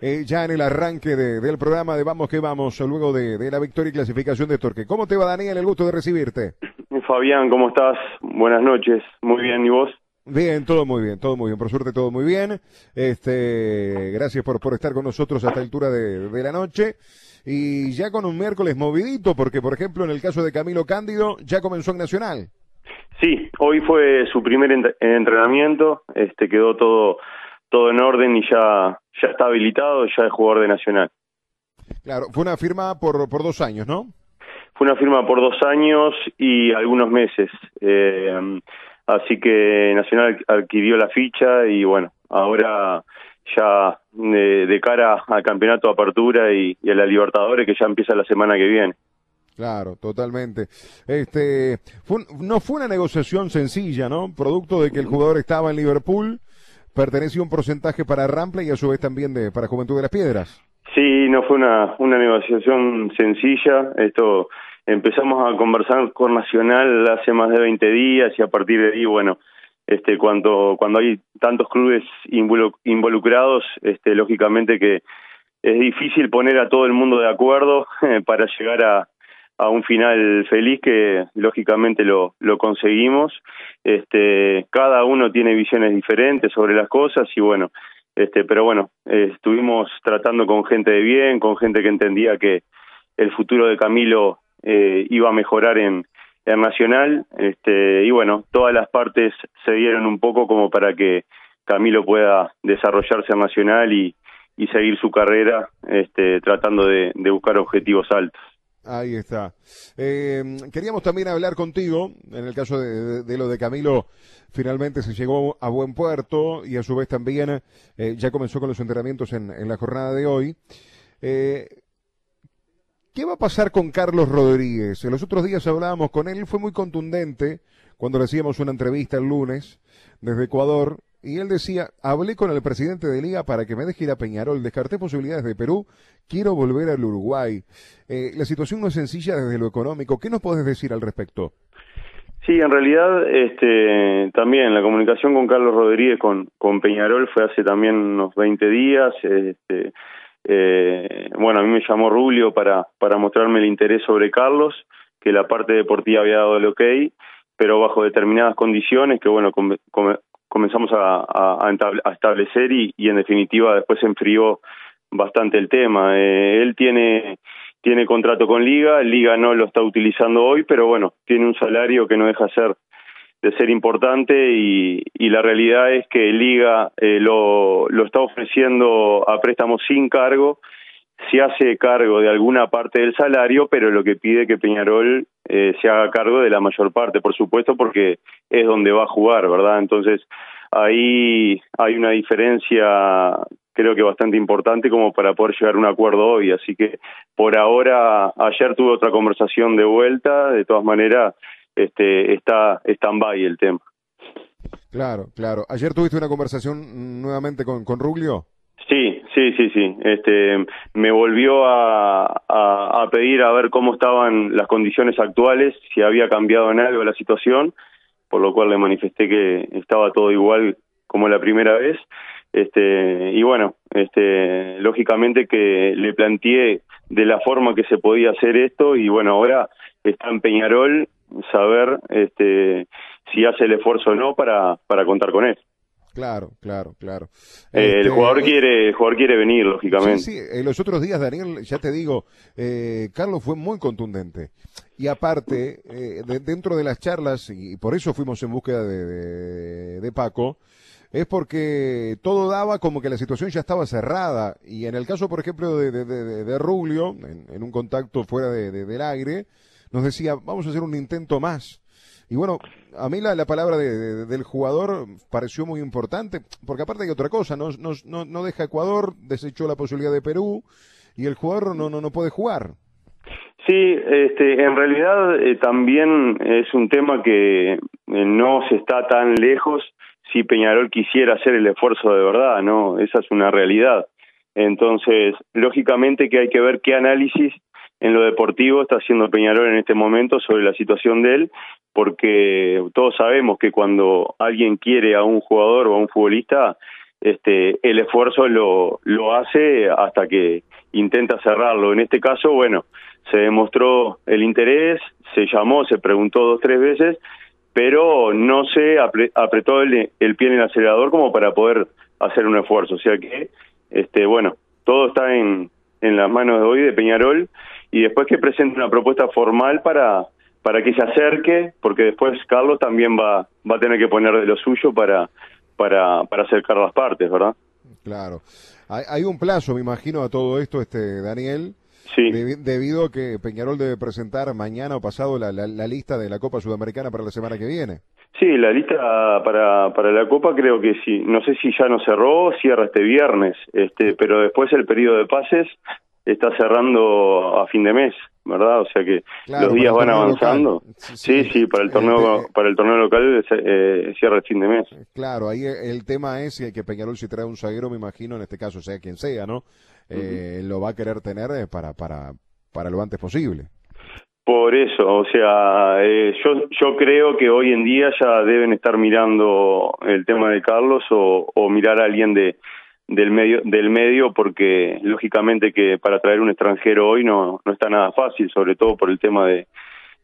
eh, ya en el arranque del programa de Vamos que Vamos, luego de, la victoria y clasificación de Torque. ¿Cómo te va, Daniel? El gusto de recibirte. Fabián, ¿cómo estás? Buenas noches. Muy bien, ¿y vos? Bien, todo muy bien, todo muy bien. Por suerte, todo muy bien. Este, gracias por, por estar con nosotros a esta altura de, de la noche. Y ya con un miércoles movidito, porque, por ejemplo, en el caso de Camilo Cándido, ya comenzó en Nacional. Sí, hoy fue su primer entrenamiento, este quedó todo todo en orden y ya ya está habilitado, ya es jugador de Nacional. Claro, fue una firma por por dos años, ¿no? Fue una firma por dos años y algunos meses, eh, así que Nacional adquirió la ficha y bueno, ahora ya de, cara al campeonato de apertura y, y a la Libertadores que ya empieza la semana que viene. Claro, totalmente. Este, no fue una negociación sencilla, ¿no? Producto de que el jugador estaba en Liverpool, pertenecía un porcentaje para Rample y a su vez también de para Juventud de las Piedras. Sí, no fue una, una negociación sencilla. Esto empezamos a conversar con Nacional hace más de 20 días y a partir de ahí, bueno, este, cuando cuando hay tantos clubes involucrados, este, lógicamente que es difícil poner a todo el mundo de acuerdo para llegar a, a un final feliz que lógicamente lo, lo conseguimos. Este, cada uno tiene visiones diferentes sobre las cosas y bueno, este, pero bueno, estuvimos tratando con gente de bien, con gente que entendía que el futuro de Camilo eh, iba a mejorar en, en Nacional, este, y bueno, todas las partes se dieron un poco como para que Camilo pueda desarrollarse en Nacional y, y seguir su carrera este, tratando de buscar objetivos altos. Ahí está. Eh, queríamos también hablar contigo, en el caso de, lo de Camilo, finalmente se llegó a buen puerto y a su vez también eh, ya comenzó con los entrenamientos en, la jornada de hoy. Eh, ¿Qué va a pasar con Carlos Rodríguez? En los otros días hablábamos con él, fue muy contundente cuando le hacíamos una entrevista el lunes desde Ecuador y él decía, hablé con el presidente de Liga para que me deje ir a Peñarol, descarté posibilidades de Perú, quiero volver al Uruguay. Eh, la situación no es sencilla desde lo económico. ¿Qué nos puedes decir al respecto? Sí, en realidad este, también la comunicación con Carlos Rodríguez con, con Peñarol fue hace también unos 20 días. Este, eh, bueno, a mí me llamó Rubio para, para mostrarme el interés sobre Carlos, que la parte deportiva había dado el ok, pero bajo determinadas condiciones que, bueno, comenzamos a, establecer y, en definitiva después enfrió bastante el tema. Eh, él tiene tiene contrato con Liga, Liga no lo está utilizando hoy, pero bueno, tiene un salario que no deja ser de ser importante y, y la realidad es que Liga eh, lo, lo está ofreciendo a préstamos sin cargo, se hace cargo de alguna parte del salario, pero lo que pide que Peñarol eh, se haga cargo de la mayor parte, por supuesto, porque es donde va a jugar, ¿verdad? Entonces, ahí hay una diferencia creo que bastante importante como para poder llegar a un acuerdo hoy. Así que por ahora, ayer tuve otra conversación de vuelta, de todas maneras, este, está stand-by el tema. Claro, claro. ¿Ayer tuviste una conversación nuevamente con, con Ruglio? Sí, sí, sí, sí. Este, me volvió a, pedir a ver cómo estaban las condiciones actuales, si había cambiado en algo la situación, por lo cual le manifesté que estaba todo igual como la primera vez. Este, y bueno, este, lógicamente que le planteé de la forma que se podía hacer esto y bueno, ahora está en Peñarol saber este, si hace el esfuerzo o no para, para contar con él. Claro, claro, claro. Eh, el este, jugador quiere, el jugador quiere venir, lógicamente. Sí, sí. En los otros días, Daniel, ya te digo, eh, Carlos fue muy contundente. Y aparte, eh, dentro de las charlas, y por eso fuimos en búsqueda de, de, Paco, es porque todo daba como que la situación ya estaba cerrada. Y en el caso, por ejemplo, de, de, de Rubio, en, en, un contacto fuera del aire, nos decía, vamos a hacer un intento más. Y bueno, a mí la, la palabra de, del jugador pareció muy importante, porque aparte hay otra cosa, no, no, no deja Ecuador, desechó la posibilidad de Perú y el jugador no, no, no puede jugar. Sí, este, en realidad eh, también es un tema que eh, no se está tan lejos si Peñarol quisiera hacer el esfuerzo de verdad, ¿no? Esa es una realidad. Entonces, lógicamente que hay que ver qué análisis en lo deportivo está haciendo Peñarol en este momento sobre la situación de él, porque todos sabemos que cuando alguien quiere a un jugador o a un futbolista, este, el esfuerzo lo, lo hace hasta que intenta cerrarlo. En este caso, bueno, se demostró el interés, se llamó, se preguntó dos, tres veces, pero no se apretó el, pie en el acelerador como para poder hacer un esfuerzo. O sea que, este, bueno, todo está en, en las manos de hoy de Peñarol y después que presente una propuesta formal para para que se acerque, porque después Carlos también va va a tener que poner de lo suyo para para para acercar las partes, ¿verdad? Claro. Hay, hay un plazo, me imagino, a todo esto, este Daniel. Sí. debido a que Peñarol debe presentar mañana o pasado la, la, lista de la Copa Sudamericana para la semana que viene. Sí, la lista para, para la Copa creo que sí. No sé si ya no cerró, cierra este viernes, este, pero después el periodo de pases está cerrando a fin de mes, ¿verdad? O sea que los días van avanzando. Sí, sí, para el torneo este, para el torneo local eh, cierra el fin de mes. Claro, ahí el tema es que Peñarol si trae un zaguero, me imagino, en este caso sea quien sea, ¿no? Eh, lo va a querer tener eh, para para para lo antes posible. Por eso, o sea, yo yo creo que hoy en día ya deben estar mirando el tema de Carlos o, o mirar a alguien de del medio del medio porque lógicamente que para traer un extranjero hoy no no está nada fácil sobre todo por el tema de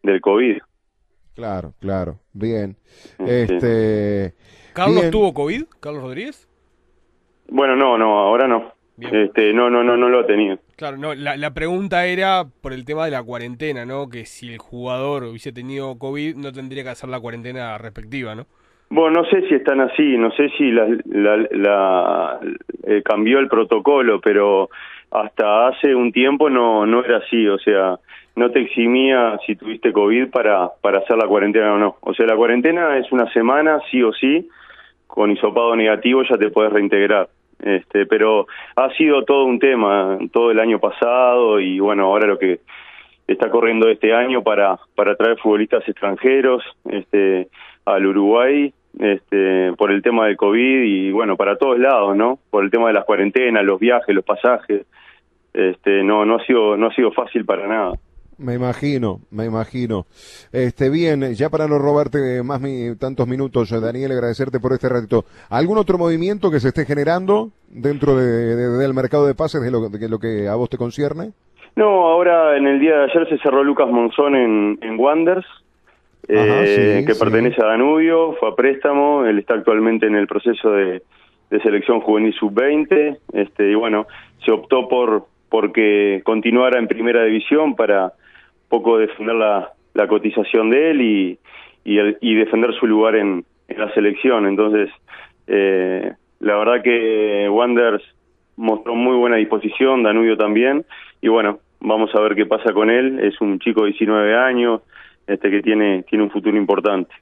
del covid. Claro claro. Bien. Este Carlos tuvo covid Carlos Rodríguez bueno no no ahora no. Este no no no no lo ha tenido. Claro no la, la pregunta era por el tema de la cuarentena no que si el jugador hubiese tenido covid no tendría que hacer la cuarentena respectiva no bueno, no sé si están así, no sé si la, la, eh, cambió el protocolo, pero hasta hace un tiempo no, no era así, o sea, no te eximía si tuviste COVID para, para hacer la cuarentena o no. O sea, la cuarentena es una semana, sí o sí, con hisopado negativo ya te puedes reintegrar. Este, pero ha sido todo un tema todo el año pasado y bueno, ahora lo que está corriendo este año para, para traer futbolistas extranjeros este, al Uruguay este, por el tema del COVID y bueno, para todos lados, ¿no? Por el tema de las cuarentenas, los viajes, los pasajes. Este, no, no ha sido, no ha sido fácil para nada. Me imagino, me imagino. Este, bien, ya para no robarte más tantos minutos, Daniel, agradecerte por este ratito. ¿Algún otro movimiento que se esté generando dentro de, del mercado de pases de lo, de lo que a vos te concierne? No, ahora en el día de ayer se cerró Lucas Monzón en, en Wanders, eh, que pertenece a Danubio, fue a préstamo, él está actualmente en el proceso de, selección juvenil sub-20, este, y bueno, se optó por porque continuara en primera división para poco defender la, la cotización de él y, y, defender su lugar en, en la selección. Entonces, eh, la verdad que Wanders mostró muy buena disposición, Danubio también, y bueno, vamos a ver qué pasa con él, es un chico de 19 años, este que tiene, tiene un futuro importante.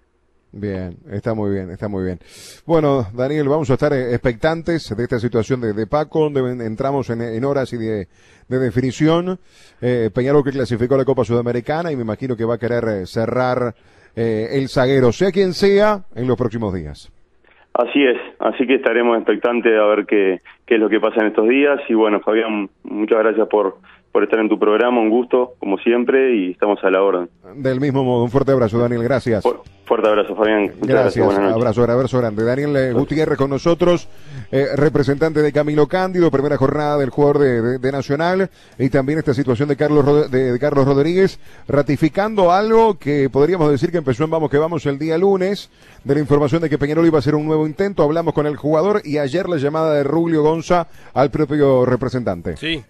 Bien, está muy bien, está muy bien. Bueno, Daniel, vamos a estar eh, expectantes de esta situación de, Paco, donde entramos en, horas y de, definición. Eh, Peñarol que clasificó la Copa Sudamericana y me imagino que va a querer eh, cerrar eh, el zaguero, sea quien sea, en los próximos días. Así es, así que estaremos expectantes a ver qué, qué es lo que pasa en estos días. Y bueno, Fabián, muchas gracias por, por estar en tu programa, un gusto, como siempre, y estamos a la orden. Del mismo modo, un fuerte abrazo, Daniel, gracias. Fuerte abrazo, Fabián. Gracias, gracias abrazo, abrazo grande. Daniel eh, Gutiérrez con nosotros, eh, representante de Camilo Cándido, primera jornada del jugador de, Nacional, y también esta situación de Carlos, de, Carlos Rodríguez, ratificando algo que podríamos decir que empezó en Vamos que Vamos el día lunes, de la información de que Peñarol iba a hacer un nuevo intento, hablamos con el jugador, y ayer la llamada de Rulio Gonza al propio representante. Sí.